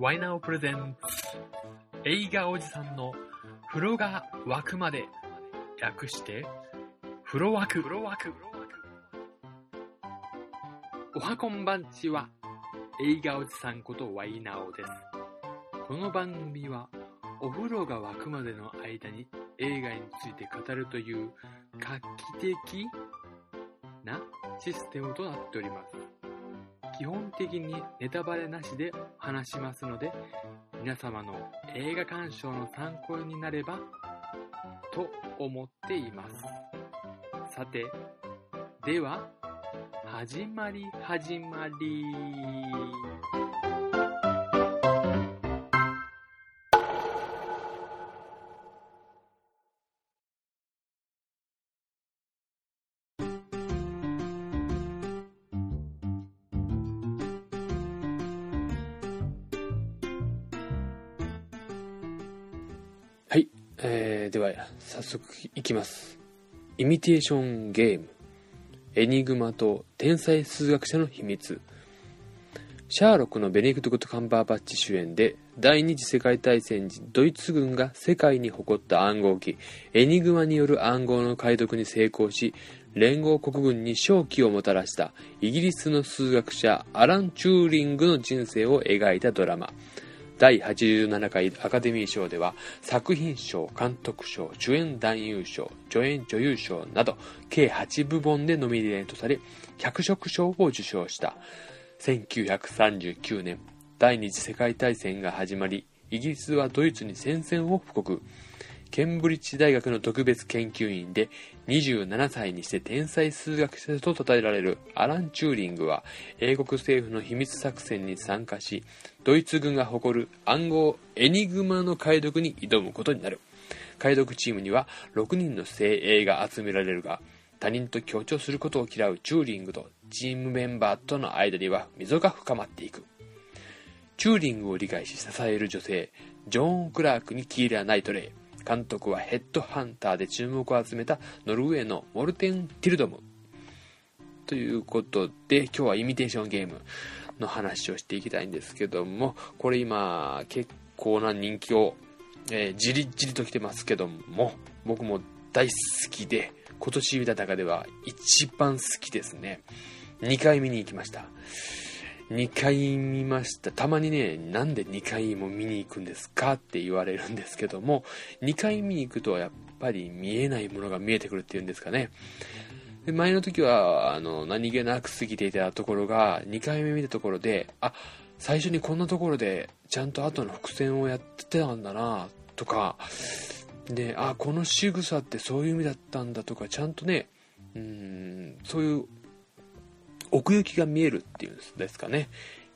ワイナオプレゼン映画おじさんの風呂が沸くまで略して。風呂沸く風呂沸く。おはこんばんちは。映画おじさんことワイナオです。この番組はお風呂が沸くまでの間に映画について語るという画期的なシステムとなっております。基本的にネタバレなしで話しますので皆様の映画鑑賞の参考になればと思っています。さてでは始まり始まり。えー、では早速いきます。イミテーションゲームエニグマと天才数学者の秘密。シャーロックのベネディクト・カンバーバッチ主演で第二次世界大戦時ドイツ軍が世界に誇った暗号機。エニグマによる暗号の解読に成功し連合国軍に勝機をもたらしたイギリスの数学者アラン・チューリングの人生を描いたドラマ。第87回アカデミー賞では作品賞、監督賞、主演男優賞、助演女優賞など計8部門でノミネートされ脚色賞を受賞した。1939年第二次世界大戦が始まりイギリスはドイツに戦線を布告。ケンブリッジ大学の特別研究員で27歳にして天才数学者と称えられるアラン・チューリングは英国政府の秘密作戦に参加しドイツ軍が誇る暗号エニグマの解読に挑むことになる。解読チームには6人の精鋭が集められるが他人と協調することを嫌うチューリングとチームメンバーとの間には溝が深まっていく。チューリングを理解し支える女性ジョーン・クラークにキーラ・ナイトレイ監督はヘッドハンターで注目を集めたノルウェーのモルテン・ティルドム。ということで今日はイミテーションゲームの話をしていきたいんですけどもこれ今結構な人気を、えーじりじりと来てますけども僕も大好きで今年見た中では一番好きですね。2回見に行きました。2回見ました。たまにねなんで2回も見に行くんですかって言われるんですけども2回見に行くとやっぱり見えないものが見えてくるっていうんですかね。で前の時はあの何気なく過ぎていたところが2回目見たところであ最初にこんなところでちゃんと後の伏線をやってたんだなとかであこの仕草ってそういう意味だったんだとかちゃんとねうんそういう奥行きが見えるっていうんですかね。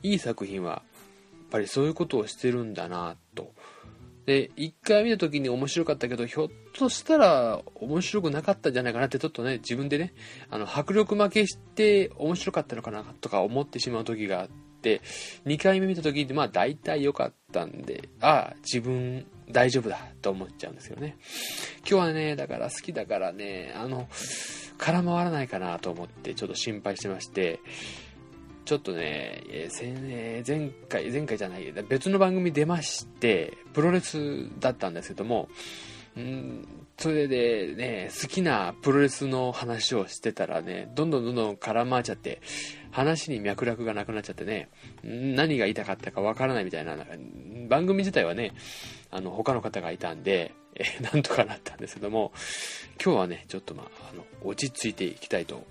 いい作品はやっぱりそういうことをしてるんだなと。で1回見た時に面白かったけどひょっとしたら面白くなかったんじゃないかなってちょっとね自分でねあの迫力負けして面白かったのかなとか思ってしまう時があって2回目見た時にまあ大体良かったんでああ自分大丈夫だと思っちゃうんですよね。今日はねだから好きだからねあの空回らないかなと思ってちょっと心配してましてちょっとね、えーせんえー前回、前回じゃない、別の番組出まして、プロレスだったんですけども、んそれでね、好きなプロレスの話をしてたらね、どんどんどんどん絡まっちゃって、話に脈絡がなくなっちゃってね、何が言いたかったかわからないみたいな、番組自体はね、あの、他の方がいたんで、えなんとかなったんですけども、今日はね、ちょっとまあ、あの、落ち着いていきたいと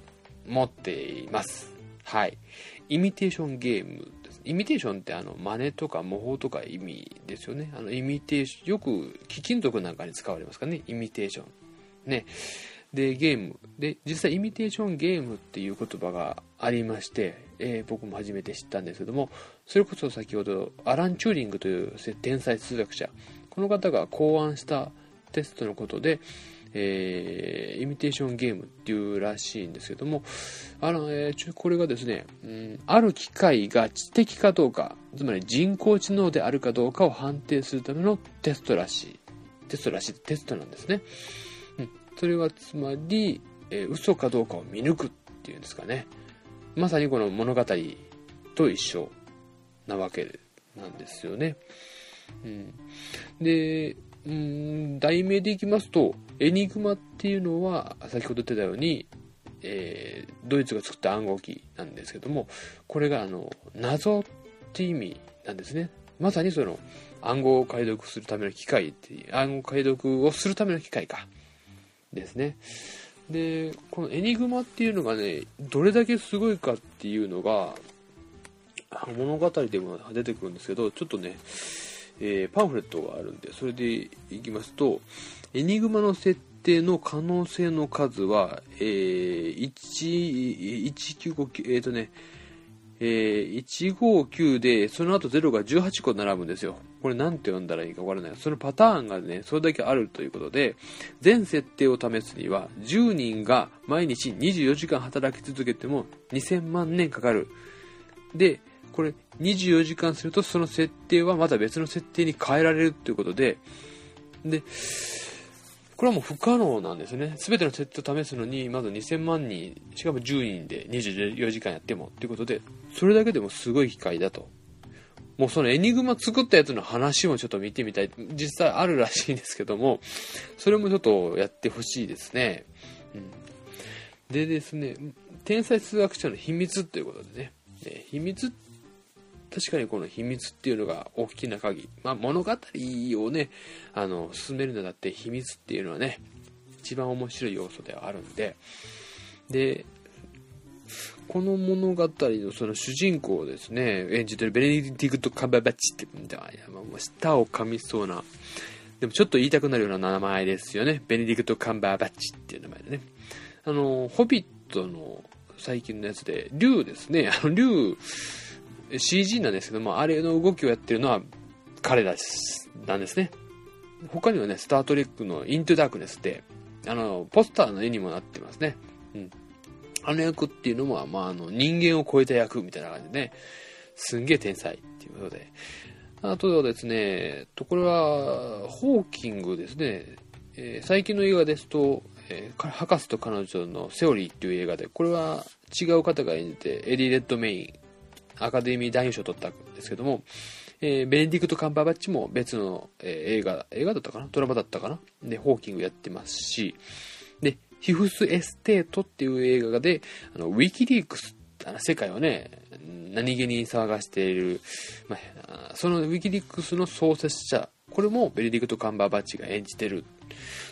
思っています。はい。イミテーションゲーム。イミテーションってあの、真似とか模倣とか意味ですよね。あの、イミテーション、よく貴金属なんかに使われますかね。イミテーション。ね。で、ゲーム。で、実際イミテーションゲームっていう言葉がありまして、えー僕も初めて知ったんですけども、それこそ先ほど、アラン・チューリングという天才数学者、この方が考案したテストのことで、えーイミテーションゲームっていうらしいんですけども、あの、えーちょこれがですね、うん、ある機械が知的かどうか、つまり人工知能であるかどうかを判定するためのテストらしい。テストらしい、テストなんですね。うん、それはつまり、えー嘘かどうかを見抜くっていうんですかね。まさにこの物語と一緒なわけなんですよね。うん、で、うん、題名でいきますと、エニグマっていうのは、先ほど言ってたように、えー、ドイツが作った暗号機なんですけども、これがあの謎って意味なんですね。まさにその暗号を解読するための機械っていう、暗号解読をするための機械か。ですね。で、このエニグマっていうのがね、どれだけすごいかっていうのが、物語でも出てくるんですけど、ちょっとね、えー、パンフレットがあるんで、それでいきますと、エニグマの設定の可能性の数は、えー、1、1959、えっ、ー、とね、えー、159で、その後0が18個並ぶんですよ。これ何て読んだらいいかわからない。そのパターンがね、それだけあるということで、全設定を試すには、10人が毎日24時間働き続けても2000万年かかる。で、これ24時間するとその設定はまた別の設定に変えられるということで、で、これはもう不可能なんですね。すべての設定を試すのに、まず2000万人、しかも10人で24時間やってもということで、それだけでもすごい機械だと。もうそのエニグマ作ったやつの話もちょっと見てみたい。実際あるらしいんですけども、それもちょっとやってほしいですね。うん。でですね、天才数学者の秘密ということでね、ね秘密確かにこの秘密っていうのが大きな鍵。まあ、物語をね、あの、進めるのだって秘密っていうのはね、一番面白い要素ではあるんで、で、この物語のその主人公をですね、演じてるベネディクト・カンババッチって、いやもう舌を噛みそうな、でもちょっと言いたくなるような名前ですよね。ベネディクト・カンバーバッチっていう名前でね。あの、ホビットの最近のやつで、竜ですね。あの、竜、CG なんですけども、あれの動きをやってるのは彼らなんですね。他にはね、スタートレックのイントゥダークネスって、あの、ポスターの絵にもなってますね。うん。あの役っていうのも、まあ、あの、人間を超えた役みたいな感じでね、すんげえ天才っていうことで。あとはですね、と、これは、ホーキングですね。えー、最近の映画ですと、えー、博士と彼女のセオリーっていう映画で、これは違う方が演じて、エディ・レッドメインアカデミー男優賞を取ったんですけども、えー、ベネディクト・カンバーバッチも別の、えー、映画、映画だったかな？ドラマだったかな？で、ホーキングやってますし、で、フィフス・エステートっていう映画で、あの、ウィキリークス、世界をね、何気に騒がしている、まあ、そのウィキリークスの創設者、これもベネディクト・カンバーバッチが演じてる。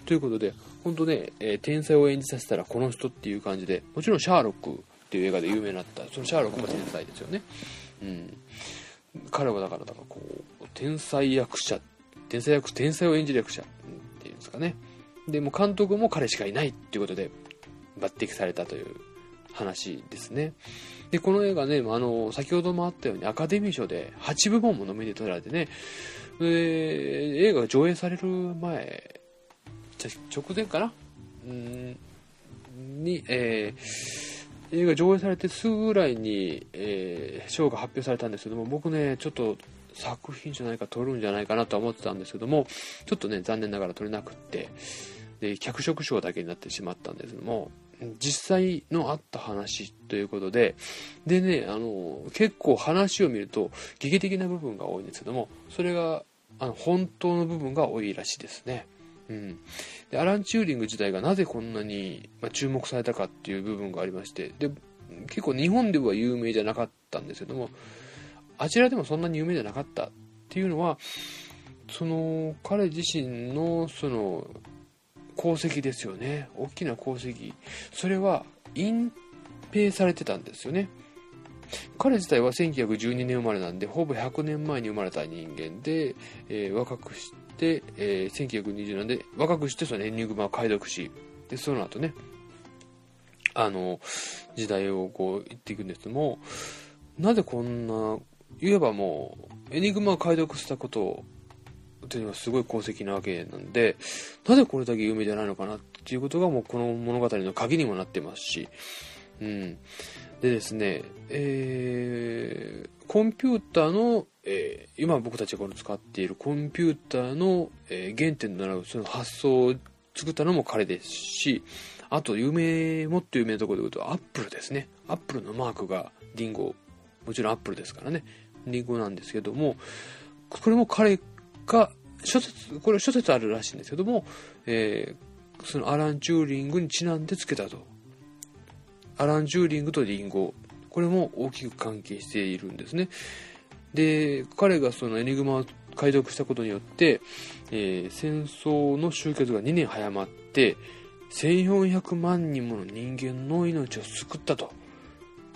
ということで、本当ね、えー、天才を演じさせたらこの人っていう感じで、もちろんシャーロックっていう映画で有名になったそのシャーロックも天才ですよね、うん、彼はだからだからこう天才役者天才役天才を演じる役者っていうんですかね。でも監督も彼しかいないっていうことで抜擢されたという話ですね。でこの映画ねあの先ほどもあったようにアカデミー賞で8部門もノミネートされてねで映画が上映される前直前かな？うんに、えー映画上映されてすぐぐらいに、えー、賞が発表されたんですけども僕ねちょっと作品じゃないか撮るんじゃないかなとは思ってたんですけどもちょっとね残念ながら撮れなくってで脚色賞だけになってしまったんですけども実際のあった話ということででねあの結構話を見ると劇的な部分が多いんですけどもそれがあの本当の部分が多いらしいですね。うん、でアラン・チューリング自体がなぜこんなに、ま注目されたかっていう部分がありましてで結構日本では有名じゃなかったんですけどもあちらでもそんなに有名じゃなかったっていうのはその彼自身のその功績ですよね。大きな功績。それは隠蔽されてたんですよね。彼自体は1912年生まれなんでほぼ100年前に生まれた人間で、えー、若くし、えー、1920年で若くしてそのエニグマを解読しでその後ねあの時代をこう言っていくんですけどもなぜこんな言えばもうエニグマを解読したことというのはすごい功績なわけなんでなぜこれだけ有名じゃないのかなっていうことがもうこの物語の鍵にもなってますし、うん、でですね、えー、コンピューターのえー、今僕たちが使っているコンピューターの、えー、原点となるその発想を作ったのも彼ですしあと有名もっと有名なところで言うとアップルですねアップルのマークがリンゴもちろんアップルですからねリンゴなんですけども、これも彼が、諸説、これ諸説あるらしいんですけども、えー、そのアラン・チューリングにちなんでつけたと。アラン・チューリングとリンゴ、これも大きく関係しているんですね。で、彼がそのエニグマを解読したことによって、えー、戦争の終結が2年早まって、1400万人もの人間の命を救ったと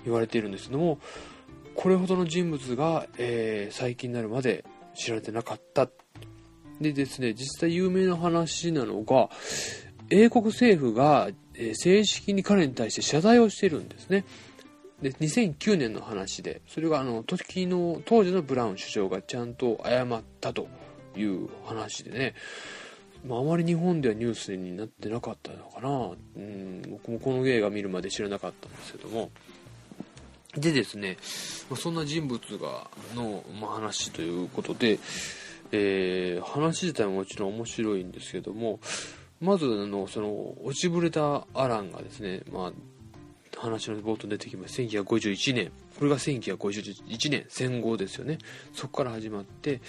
言われているんですけども、これほどの人物が、えー、最近になるまで知られてなかった。でですね、実際有名な話なのが、英国政府が、えー、正式に彼に対して謝罪をしているんですね。で2009年の話でそれがあの時の当時のブラウン首相がちゃんと謝ったという話でね、まあ、あまり日本ではニュースになってなかったのかな、うん、僕もこの映画見るまで知らなかったんですけども。でですね、ま、そんな人物がの、ま、話ということで、えー、話自体ももちろん面白いんですけどもまずあのその落ちぶれたアランがですね、まあ話の冒頭出てきます。1951年。これが1951年、戦後ですよね。そこから始まって、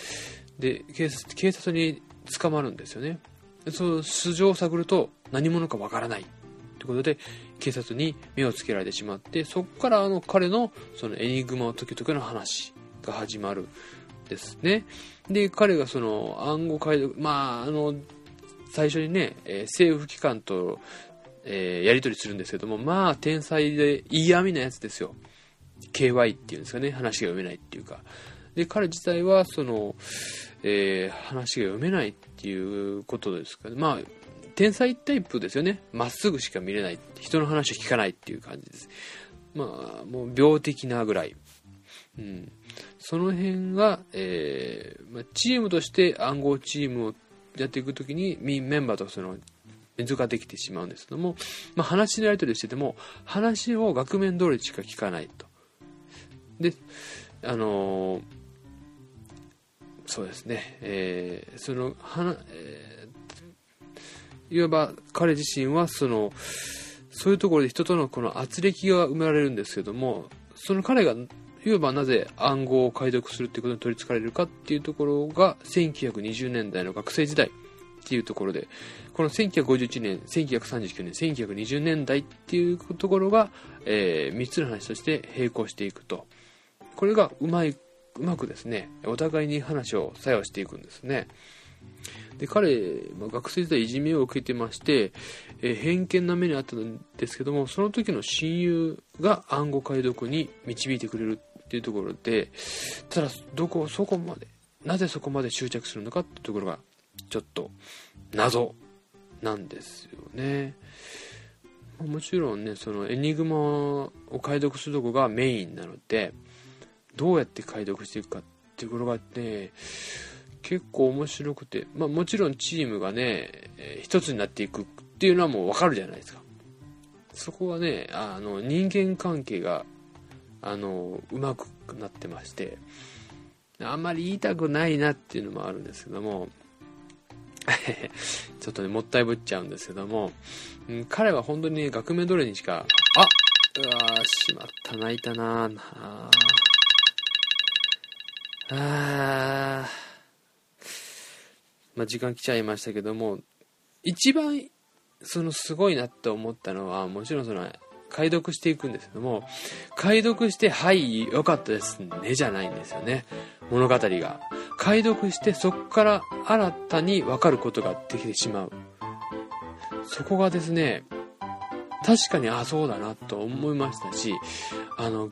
で、警察警察に捕まるんですよね。その素性を探ると何者かわからない。ということで、警察に目をつけられてしまって、そこからあの彼のそのエニグマを解き解けの話が始まるですね。で、彼がその暗号解読、まあ、あの、最初にね、え、政府機関とえー、やり取りするんですけども、まあ、天才で嫌味なやつですよ。KY っていうんですかね、話が読めないっていうか。で、彼自体は、その、えー、話が読めないっていうことですかね。まあ、天才タイプですよね。まっすぐしか見れない。人の話を聞かないっていう感じです。まあ、もう病的なぐらい。うん。その辺が、えー、まあ、チームとして暗号チームをやっていくときに、メンバーとその図ができてしまうんですけども、まあ、話のやり取りしてても話を額面通りしか聞かないと。であのー、そうですね、えー、そのはえー、いわば彼自身はそのそういうところで人とのこの圧力が生まれるんですけどもその彼がいわばなぜ暗号を解読するっていうことに取りつかれるかっていうところが1920年代の学生時代。っていうところでこの1951年、1939年、1920年代っていうところが、えー、3つの話として並行していくと。これがうまい、うまくですね、お互いに話を作用していくんですね。で、彼、まあ、学生時代いじめを受けてまして、えー、偏見な目にあったんですけども、その時の親友が暗号解読に導いてくれるっていうところで、ただ、どこ、そこまで、なぜそこまで執着するのかっていうところが、ちょっと謎なんですよね。もちろんね、そのエニグマを解読するとこがメインなので、どうやって解読していくかっていうところがね、結構面白くて、まあもちろんチームがね、えー、一つになっていくっていうのはもうわかるじゃないですか。そこはね、あの、人間関係が、あの、うまくなってまして、あんまり言いたくないなっていうのもあるんですけども、ちょっとね、もったいぶっちゃうんですけども、うん、彼は本当にね、額面通りにしか、あうわー、しまった、泣いたなああまあ、時間来ちゃいましたけども、一番、そのすごいなって思ったのは、もちろんその、解読していくんですけども、解読して、はい、よかったですね、じゃないんですよね。物語が。解読してそこから新たに分かることができてしまう。そこがですね、確かにあそうだなと思いましたし、あの、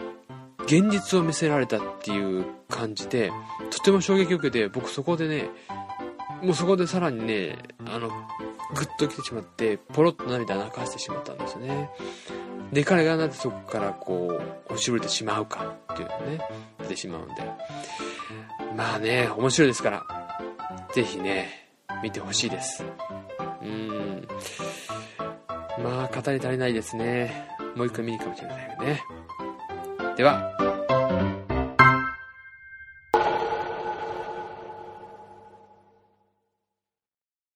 現実を見せられたっていう感じで、とても衝撃を受けて、僕そこでね、もうそこでさらにね、あの、グッと来てしまって、ポロッと涙流してしまったんですよね。で、彼がなぜそこからこう、押しぶれてしまうかっていうのね、出てしまうんで。まあね、面白いですから、ぜひね、見てほしいです。うん。まあ、語り足りないですね。もう一回見に行くかもしれないよね。では、